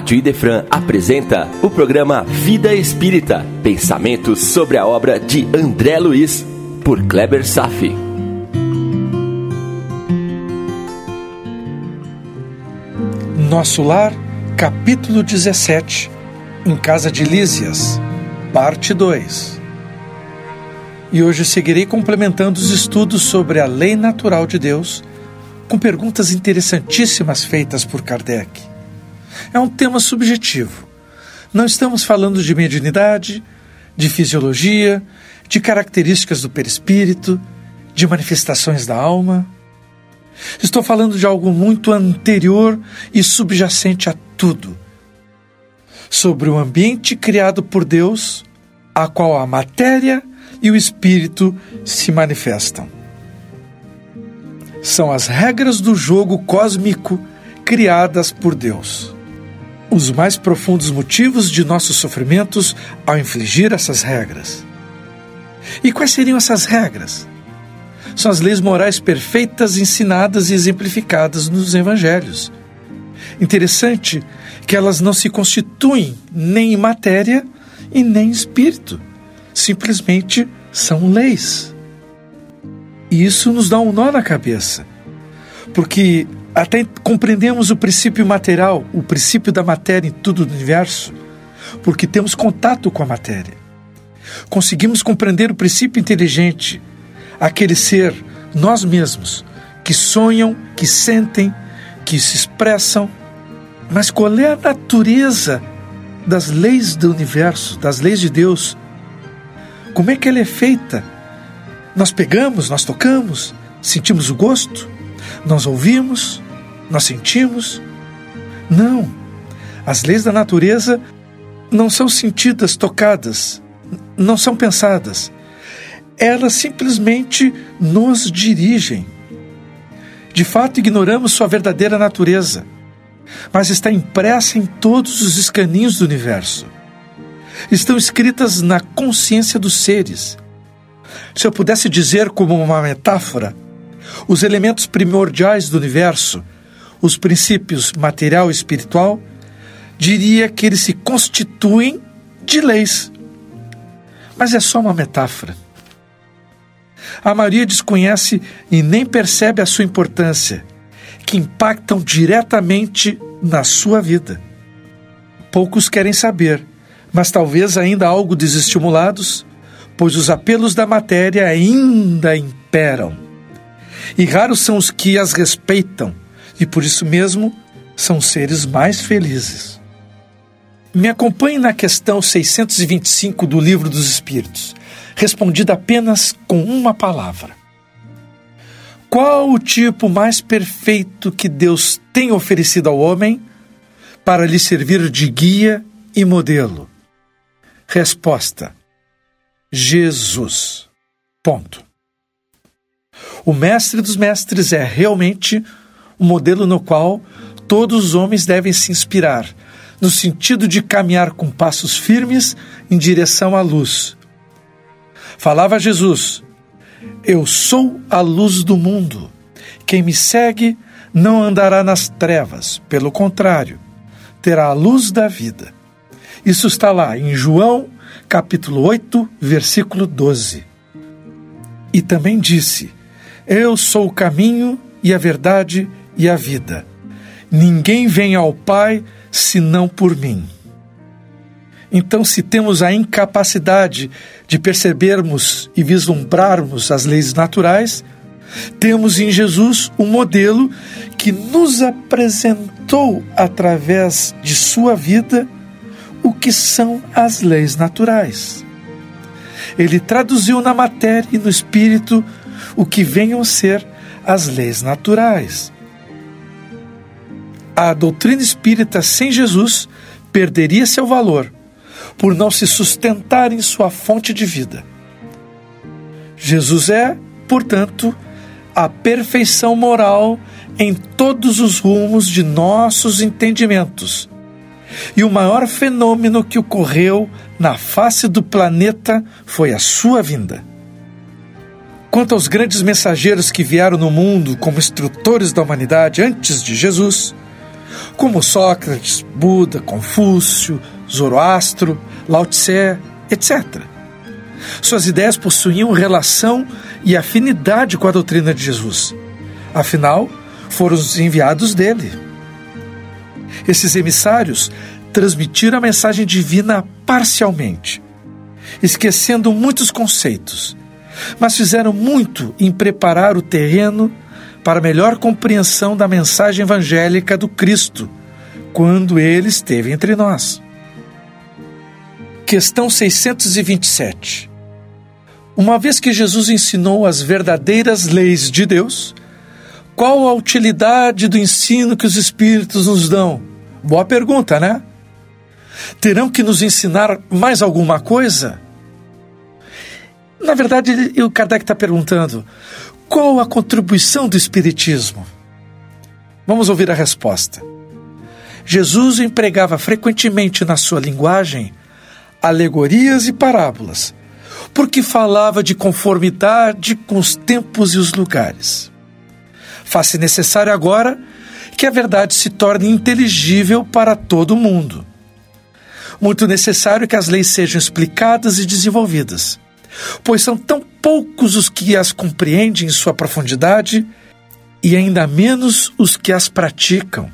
Rádio Idefran apresenta o programa Vida Espírita, pensamentos sobre a obra de André Luiz, por Kleber Safi. Nosso Lar, capítulo 17, em Casa de Lísias, parte 2. E hoje seguirei complementando os estudos sobre a lei natural de Deus com perguntas interessantíssimas feitas por Kardec. É um tema subjetivo. Não estamos falando de mediunidade, de fisiologia, de características do perispírito, de manifestações da alma. Estou falando de algo muito anterior e subjacente a tudo. Sobre o ambiente criado por Deus, a qual a matéria e o espírito se manifestam. São as regras do jogo cósmico criadas por Deus os mais profundos motivos de nossos sofrimentos ao infligir essas regras. E quais seriam essas regras? São as leis morais perfeitas ensinadas e exemplificadas nos evangelhos. Interessante que elas não se constituem nem em matéria e nem em espírito. Simplesmente são leis. E isso nos dá um nó na cabeça. Porque até compreendemos o princípio material, o princípio da matéria em tudo o universo, porque temos contato com a matéria. Conseguimos compreender o princípio inteligente, aquele ser, nós mesmos, que sonham, que sentem, que se expressam. Mas qual é a natureza das leis do universo, das leis de Deus? Como é que ela é feita? Nós pegamos, nós tocamos, sentimos o gosto? Nós ouvimos, nós sentimos. Não. As leis da natureza não são sentidas, tocadas, não são pensadas. Elas simplesmente nos dirigem. De fato, ignoramos sua verdadeira natureza, mas está impressa em todos os escaninhos do universo. Estão escritas na consciência dos seres. Se eu pudesse dizer como uma metáfora, os elementos primordiais do universo, os princípios material e espiritual, diria que eles se constituem de leis. Mas é só uma metáfora. A maioria desconhece e nem percebe a sua importância, que impactam diretamente na sua vida. Poucos querem saber, mas talvez ainda algo desestimulados, pois os apelos da matéria ainda imperam e raros são os que as respeitam, e por isso mesmo são seres mais felizes. Me acompanhe na questão 625 do Livro dos Espíritos, respondida apenas com uma palavra. Qual o tipo mais perfeito que Deus tem oferecido ao homem para lhe servir de guia e modelo? Resposta: Jesus. Ponto. O mestre dos mestres é realmente o modelo no qual todos os homens devem se inspirar, no sentido de caminhar com passos firmes em direção à luz. Falava Jesus: Eu sou a luz do mundo. Quem me segue não andará nas trevas, pelo contrário, terá a luz da vida. Isso está lá em João, capítulo 8, versículo 12. E também disse: eu sou o caminho e a verdade e a vida. Ninguém vem ao Pai senão por mim. Então, se temos a incapacidade de percebermos e vislumbrarmos as leis naturais, temos em Jesus um modelo que nos apresentou através de sua vida o que são as leis naturais. Ele traduziu na matéria e no espírito o que venham ser as leis naturais. A doutrina espírita sem Jesus perderia seu valor por não se sustentar em sua fonte de vida. Jesus é, portanto, a perfeição moral em todos os rumos de nossos entendimentos. E o maior fenômeno que ocorreu na face do planeta foi a sua vinda. Quanto aos grandes mensageiros que vieram no mundo como instrutores da humanidade antes de Jesus, como Sócrates, Buda, Confúcio, Zoroastro, Lao Tse, etc. Suas ideias possuíam relação e afinidade com a doutrina de Jesus. Afinal, foram os enviados dele. Esses emissários transmitiram a mensagem divina parcialmente, esquecendo muitos conceitos, mas fizeram muito em preparar o terreno para melhor compreensão da mensagem evangélica do Cristo, quando ele esteve entre nós. Questão 627. Uma vez que Jesus ensinou as verdadeiras leis de Deus, qual a utilidade do ensino que os Espíritos nos dão? Boa pergunta, né? Terão que nos ensinar mais alguma coisa? Na verdade, o Kardec está perguntando: qual a contribuição do Espiritismo? Vamos ouvir a resposta. Jesus empregava frequentemente na sua linguagem alegorias e parábolas, porque falava de conformidade com os tempos e os lugares. Faz-se necessário agora que a verdade se torne inteligível para todo mundo. Muito necessário que as leis sejam explicadas e desenvolvidas, pois são tão poucos os que as compreendem em sua profundidade e ainda menos os que as praticam.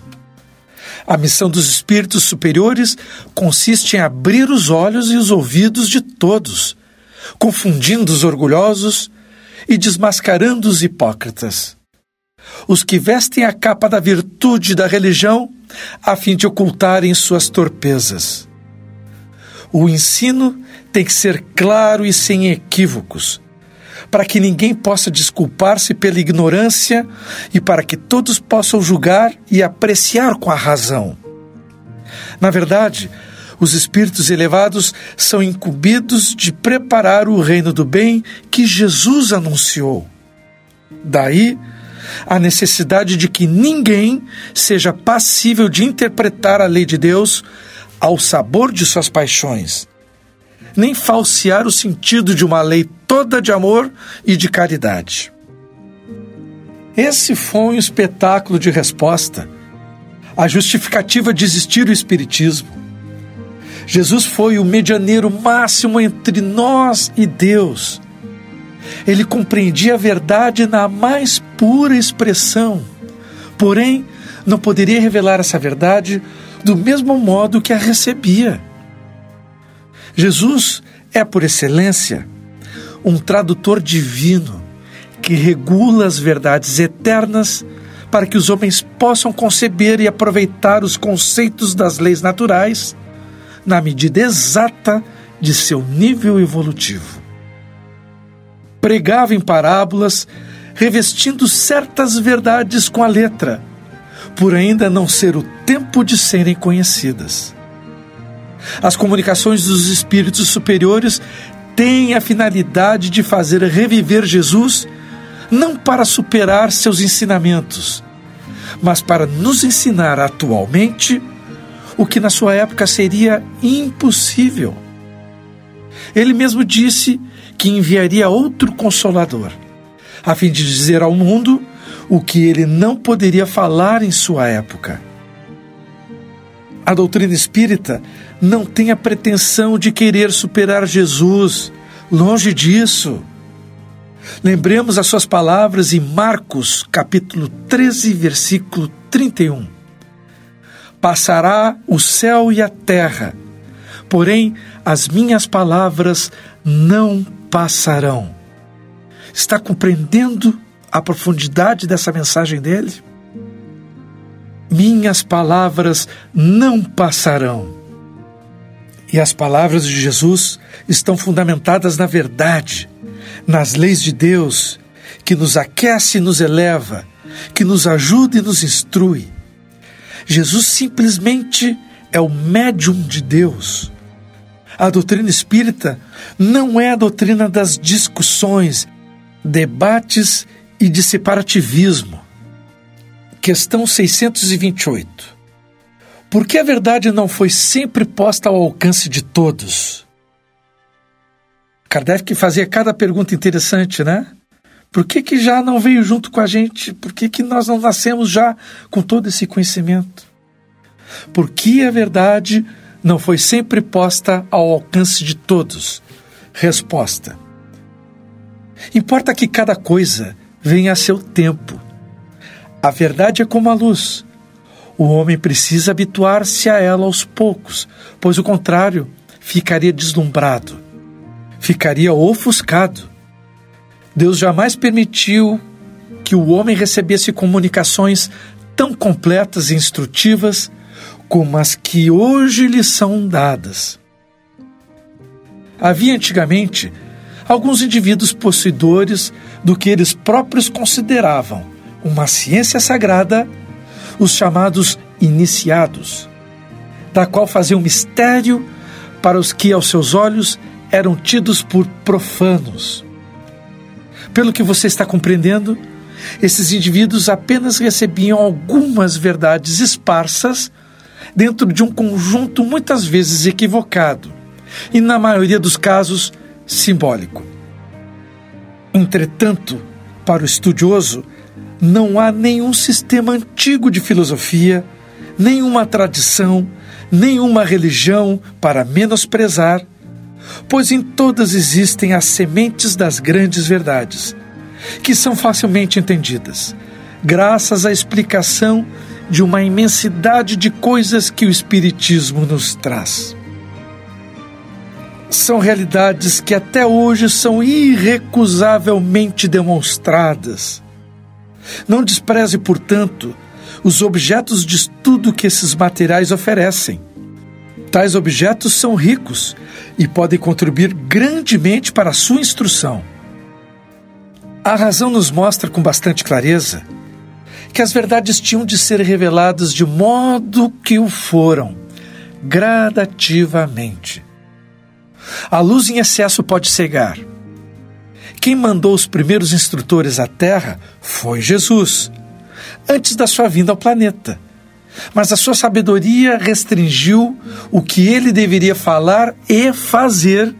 A missão dos espíritos superiores consiste em abrir os olhos e os ouvidos de todos, confundindo os orgulhosos e desmascarando os hipócritas. Os que vestem a capa da virtude da religião a fim de ocultarem suas torpezas. O ensino tem que ser claro e sem equívocos, para que ninguém possa desculpar-se pela ignorância e para que todos possam julgar e apreciar com a razão. Na verdade, os espíritos elevados são incumbidos de preparar o reino do bem que Jesus anunciou. Daí, a necessidade de que ninguém seja passível de interpretar a lei de Deus ao sabor de suas paixões, nem falsear o sentido de uma lei toda de amor e de caridade. Esse foi um espetáculo de resposta. A justificativa de existir o Espiritismo. Jesus foi o medianeiro máximo entre nós e Deus. Ele compreendia a verdade na mais pura expressão, porém, não poderia revelar essa verdade do mesmo modo que a recebia. Jesus é, por excelência, um tradutor divino que regula as verdades eternas para que os homens possam conceber e aproveitar os conceitos das leis naturais na medida exata de seu nível evolutivo. Pregava em parábolas, revestindo certas verdades com a letra, por ainda não ser o tempo de serem conhecidas. As comunicações dos espíritos superiores têm a finalidade de fazer reviver Jesus, não para superar seus ensinamentos, mas para nos ensinar atualmente o que na sua época seria impossível. Ele mesmo disse que enviaria outro consolador, a fim de dizer ao mundo o que ele não poderia falar em sua época. A doutrina espírita não tem a pretensão de querer superar Jesus, longe disso. Lembremos as suas palavras em Marcos, capítulo 13, versículo 31. Passará o céu e a terra, porém as minhas palavras não passarão. Está compreendendo a profundidade dessa mensagem dele? minhas palavras não passarão. E as palavras de Jesus estão fundamentadas na verdade, nas leis de Deus, que nos aquece e nos eleva, que nos ajuda e nos instrui. Jesus simplesmente é o médium de Deus. A doutrina espírita não é a doutrina das discussões, debates e de separativismo. Questão 628. Por que a verdade não foi sempre posta ao alcance de todos? Kardec fazia cada pergunta interessante, né? Por que, que já não veio junto com a gente? Por que, que nós não nascemos já com todo esse conhecimento? Por que a verdade não foi sempre posta ao alcance de todos? Resposta: Importa que cada coisa venha a seu tempo. A verdade é como a luz. O homem precisa habituar-se a ela aos poucos, pois o contrário ficaria deslumbrado, ficaria ofuscado. Deus jamais permitiu que o homem recebesse comunicações tão completas e instrutivas como as que hoje lhe são dadas. Havia antigamente alguns indivíduos possuidores do que eles próprios consideravam uma ciência sagrada, os chamados iniciados, da qual faziam mistério para os que, aos seus olhos, eram tidos por profanos. Pelo que você está compreendendo, esses indivíduos apenas recebiam algumas verdades esparsas dentro de um conjunto muitas vezes equivocado e, na maioria dos casos, simbólico. Entretanto, para o estudioso, não há nenhum sistema antigo de filosofia, nenhuma tradição, nenhuma religião para menosprezar, pois em todas existem as sementes das grandes verdades, que são facilmente entendidas, graças à explicação de uma imensidade de coisas que o Espiritismo nos traz são realidades que até hoje são irrecusavelmente demonstradas. Não despreze, portanto, os objetos de estudo que esses materiais oferecem. Tais objetos são ricos e podem contribuir grandemente para a sua instrução. A razão nos mostra com bastante clareza que as verdades tinham de ser reveladas de modo que o foram, gradativamente. A luz em excesso pode cegar. Quem mandou os primeiros instrutores à Terra foi Jesus, antes da sua vinda ao planeta. Mas a sua sabedoria restringiu o que ele deveria falar e fazer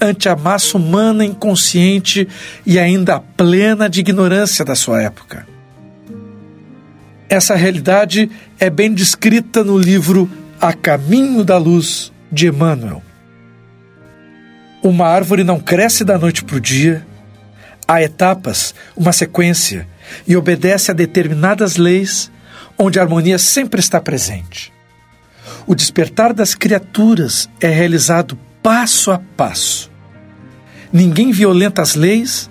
ante a massa humana inconsciente e ainda plena de ignorância da sua época. Essa realidade é bem descrita no livro A Caminho da Luz de Emmanuel. Uma árvore não cresce da noite para o dia. Há etapas, uma sequência, e obedece a determinadas leis, onde a harmonia sempre está presente. O despertar das criaturas é realizado passo a passo. Ninguém violenta as leis,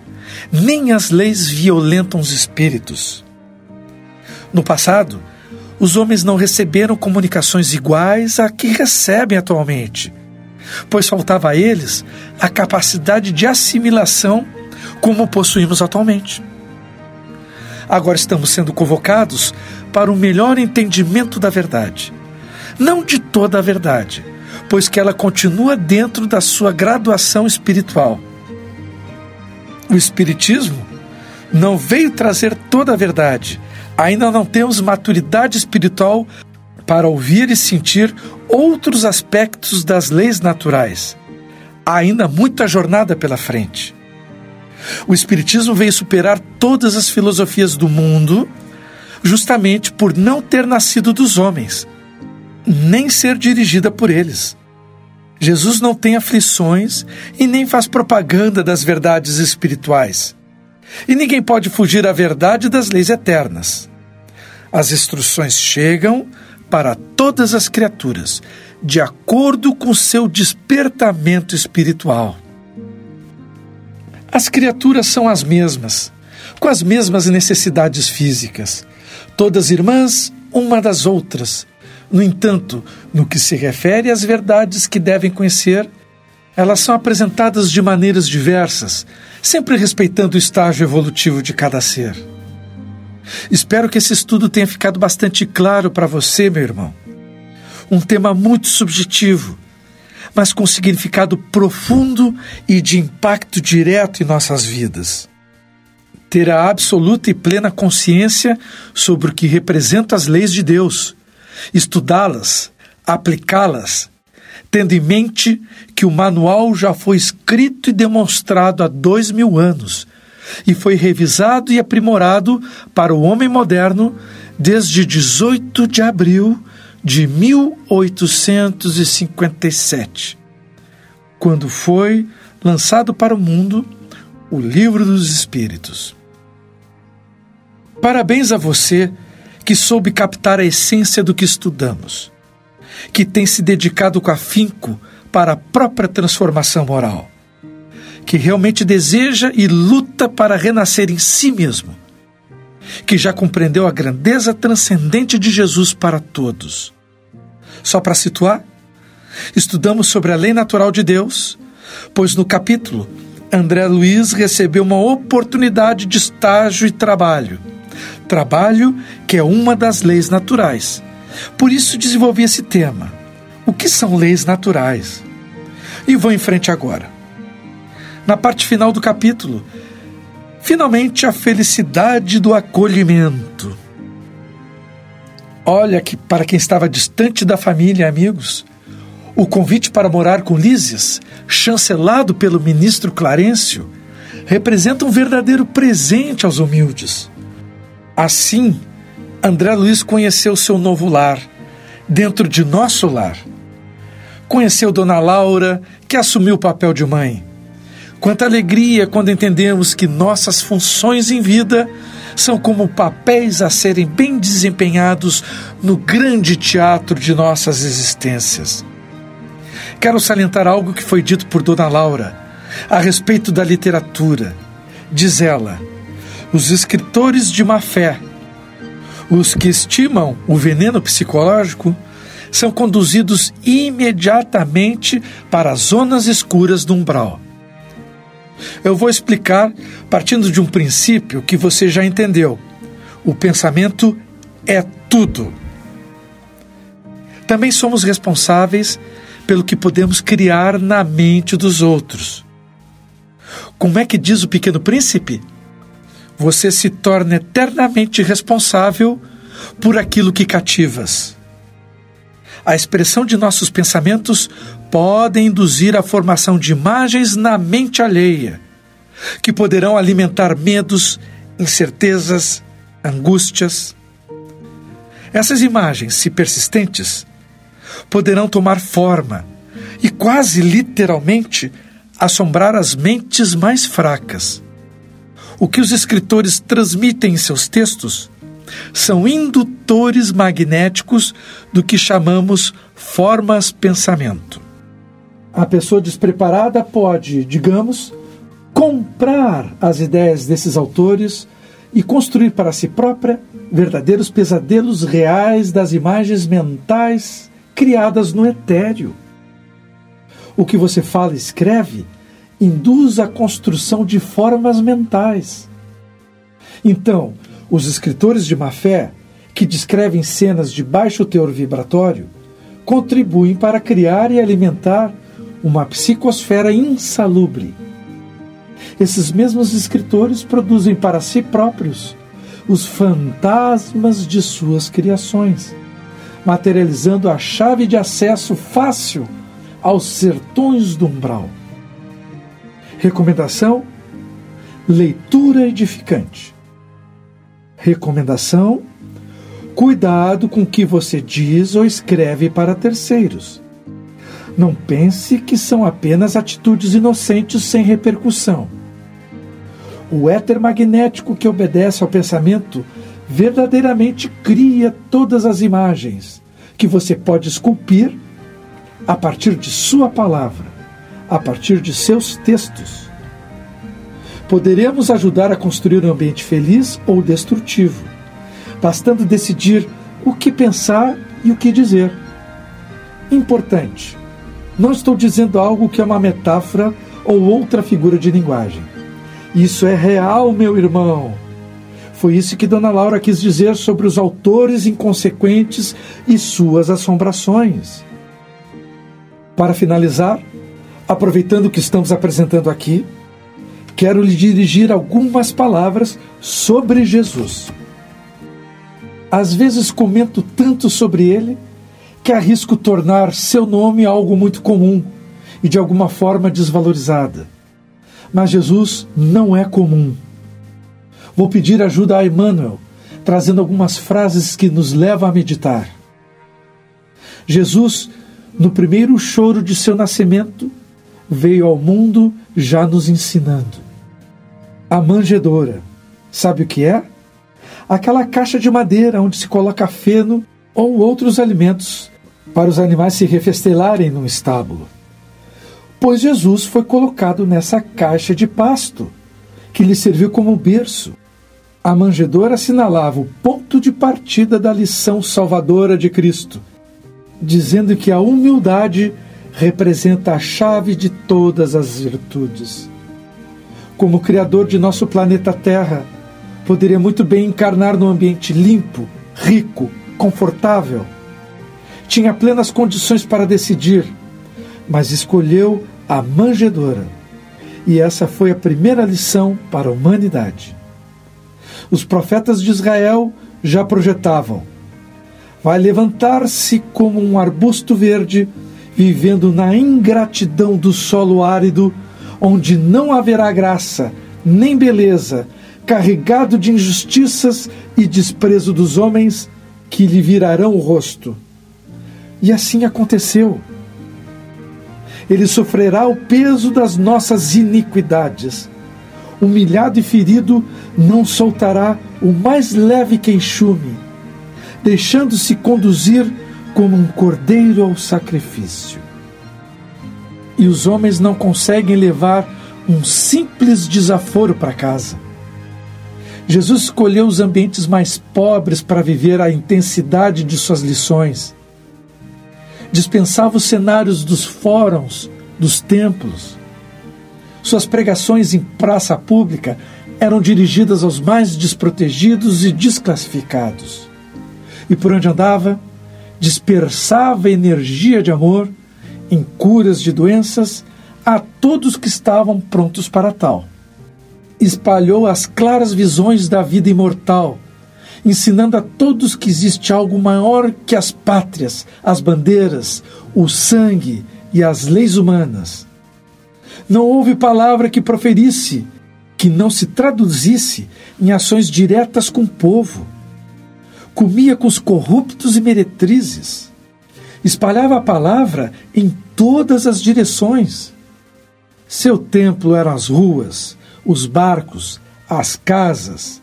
nem as leis violentam os espíritos. No passado, os homens não receberam comunicações iguais a que recebem atualmente pois faltava a eles a capacidade de assimilação como possuímos atualmente. Agora estamos sendo convocados para um melhor entendimento da verdade. Não de toda a verdade, pois que ela continua dentro da sua graduação espiritual. O Espiritismo não veio trazer toda a verdade. Ainda não temos maturidade espiritual para ouvir e sentir outros aspectos das leis naturais. Há ainda muita jornada pela frente. O Espiritismo veio superar todas as filosofias do mundo, justamente por não ter nascido dos homens, nem ser dirigida por eles. Jesus não tem aflições e nem faz propaganda das verdades espirituais. E ninguém pode fugir à verdade das leis eternas. As instruções chegam para todas as criaturas, de acordo com seu despertamento espiritual. As criaturas são as mesmas, com as mesmas necessidades físicas, todas irmãs uma das outras. No entanto, no que se refere às verdades que devem conhecer, elas são apresentadas de maneiras diversas, sempre respeitando o estágio evolutivo de cada ser. Espero que esse estudo tenha ficado bastante claro para você, meu irmão. Um tema muito subjetivo, mas com significado profundo e de impacto direto em nossas vidas. Ter a absoluta e plena consciência sobre o que representam as leis de Deus, estudá-las, aplicá-las, tendo em mente que o manual já foi escrito e demonstrado há dois mil anos e foi revisado e aprimorado para o homem moderno desde 18 de abril de 1857, quando foi lançado para o mundo o Livro dos Espíritos. Parabéns a você que soube captar a essência do que estudamos, que tem se dedicado com afinco para a própria transformação moral, que realmente deseja e luta para renascer em si mesmo, que já compreendeu a grandeza transcendente de Jesus para todos. Só para situar, estudamos sobre a lei natural de Deus, pois no capítulo André Luiz recebeu uma oportunidade de estágio e trabalho. Trabalho que é uma das leis naturais. Por isso desenvolvi esse tema. O que são leis naturais? E vou em frente agora. Na parte final do capítulo, finalmente a felicidade do acolhimento. Olha que para quem estava distante da família e amigos, o convite para morar com Lísias, chancelado pelo ministro Clarencio, representa um verdadeiro presente aos humildes. Assim, André Luiz conheceu seu novo lar, dentro de nosso lar. Conheceu Dona Laura, que assumiu o papel de mãe. Quanta alegria quando entendemos que nossas funções em vida são como papéis a serem bem desempenhados no grande teatro de nossas existências. Quero salientar algo que foi dito por Dona Laura a respeito da literatura. Diz ela: os escritores de má fé, os que estimam o veneno psicológico, são conduzidos imediatamente para as zonas escuras do umbral. Eu vou explicar partindo de um princípio que você já entendeu. O pensamento é tudo. Também somos responsáveis pelo que podemos criar na mente dos outros. Como é que diz o Pequeno Príncipe? Você se torna eternamente responsável por aquilo que cativas. A expressão de nossos pensamentos pode induzir a formação de imagens na mente alheia, que poderão alimentar medos, incertezas, angústias. Essas imagens, se persistentes, poderão tomar forma e quase literalmente assombrar as mentes mais fracas. O que os escritores transmitem em seus textos são indutores magnéticos do que chamamos formas pensamento. A pessoa despreparada pode, digamos, comprar as ideias desses autores e construir para si própria verdadeiros pesadelos reais das imagens mentais criadas no etéreo. O que você fala e escreve induz a construção de formas mentais. Então, os escritores de má fé, que descrevem cenas de baixo teor vibratório, contribuem para criar e alimentar uma psicosfera insalubre. Esses mesmos escritores produzem para si próprios os fantasmas de suas criações materializando a chave de acesso fácil aos sertões do umbral. Recomendação: leitura edificante. Recomendação: cuidado com o que você diz ou escreve para terceiros. Não pense que são apenas atitudes inocentes sem repercussão. O éter magnético que obedece ao pensamento verdadeiramente cria todas as imagens que você pode esculpir a partir de sua palavra, a partir de seus textos. Poderemos ajudar a construir um ambiente feliz ou destrutivo, bastando decidir o que pensar e o que dizer. Importante: não estou dizendo algo que é uma metáfora ou outra figura de linguagem. Isso é real, meu irmão. Foi isso que Dona Laura quis dizer sobre os autores inconsequentes e suas assombrações. Para finalizar, aproveitando que estamos apresentando aqui, quero lhe dirigir algumas palavras sobre Jesus. Às vezes comento tanto sobre ele que arrisco tornar seu nome algo muito comum e de alguma forma desvalorizada. Mas Jesus não é comum. Vou pedir ajuda a Emmanuel, trazendo algumas frases que nos levam a meditar. Jesus, no primeiro choro de seu nascimento, veio ao mundo já nos ensinando. A manjedoura, sabe o que é? Aquela caixa de madeira onde se coloca feno ou outros alimentos para os animais se refestelarem no estábulo. Pois Jesus foi colocado nessa caixa de pasto, que lhe serviu como berço. A manjedoura assinalava o ponto de partida da lição salvadora de Cristo, dizendo que a humildade representa a chave de todas as virtudes. Como Criador de nosso planeta Terra, poderia muito bem encarnar num ambiente limpo, rico, confortável. Tinha plenas condições para decidir, mas escolheu a manjedoura. E essa foi a primeira lição para a humanidade. Os profetas de Israel já projetavam: vai levantar-se como um arbusto verde, vivendo na ingratidão do solo árido, onde não haverá graça, nem beleza, carregado de injustiças e desprezo dos homens, que lhe virarão o rosto. E assim aconteceu. Ele sofrerá o peso das nossas iniquidades. Humilhado e ferido, não soltará o mais leve queixume, deixando-se conduzir como um cordeiro ao sacrifício. E os homens não conseguem levar um simples desaforo para casa Jesus escolheu os ambientes mais pobres para viver a intensidade de suas lições. Dispensava os cenários dos fóruns, dos templos. Suas pregações em praça pública eram dirigidas aos mais desprotegidos e desclassificados. E por onde andava, dispersava energia de amor em curas de doenças a todos que estavam prontos para tal espalhou as claras visões da vida imortal, ensinando a todos que existe algo maior que as pátrias, as bandeiras, o sangue e as leis humanas. Não houve palavra que proferisse que não se traduzisse em ações diretas com o povo. Comia com os corruptos e meretrizes. Espalhava a palavra em todas as direções. Seu templo eram as ruas, os barcos, as casas.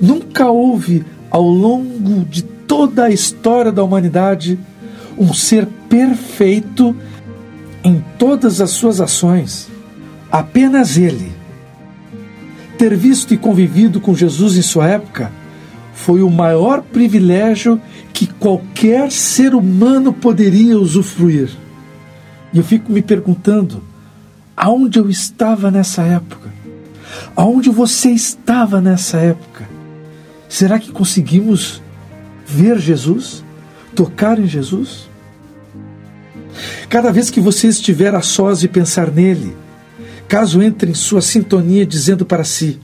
Nunca houve, ao longo de toda a história da humanidade, um ser perfeito em todas as suas ações. Apenas ele. Ter visto e convivido com Jesus em sua época foi o maior privilégio que qualquer ser humano poderia usufruir. E eu fico me perguntando: aonde eu estava nessa época? Aonde você estava nessa época? Será que conseguimos ver Jesus? Tocar em Jesus? Cada vez que você estiver a sós e pensar nele, caso entre em sua sintonia dizendo para si: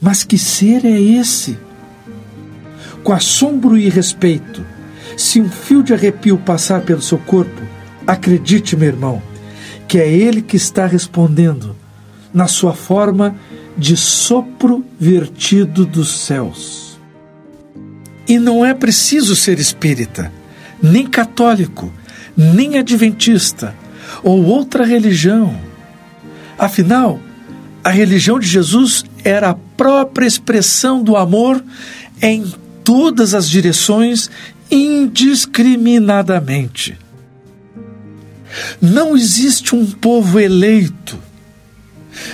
Mas que ser é esse? Com assombro e respeito, se um fio de arrepio passar pelo seu corpo, acredite, meu irmão, que é ele que está respondendo na sua forma de sopro vertido dos céus. E não é preciso ser espírita, nem católico, nem adventista ou outra religião. Afinal, a religião de Jesus era a própria expressão do amor em todas as direções, indiscriminadamente. Não existe um povo eleito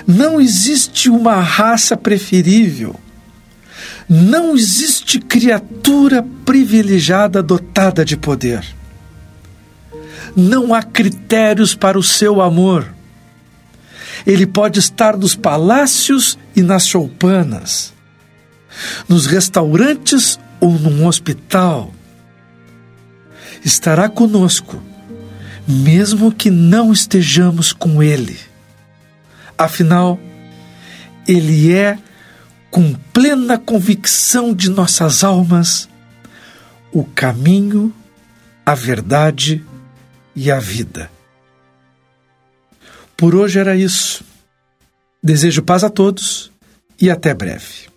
não existe uma raça preferível. Não existe criatura privilegiada dotada de poder. Não há critérios para o seu amor. Ele pode estar nos palácios e nas choupanas, nos restaurantes ou num hospital. Estará conosco, mesmo que não estejamos com Ele. Afinal, Ele é, com plena convicção de nossas almas, o caminho, a verdade e a vida. Por hoje era isso. Desejo paz a todos e até breve.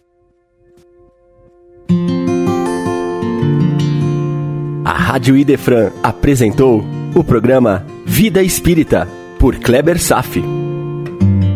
A Rádio Idefran apresentou o programa Vida Espírita, por Kleber Safi.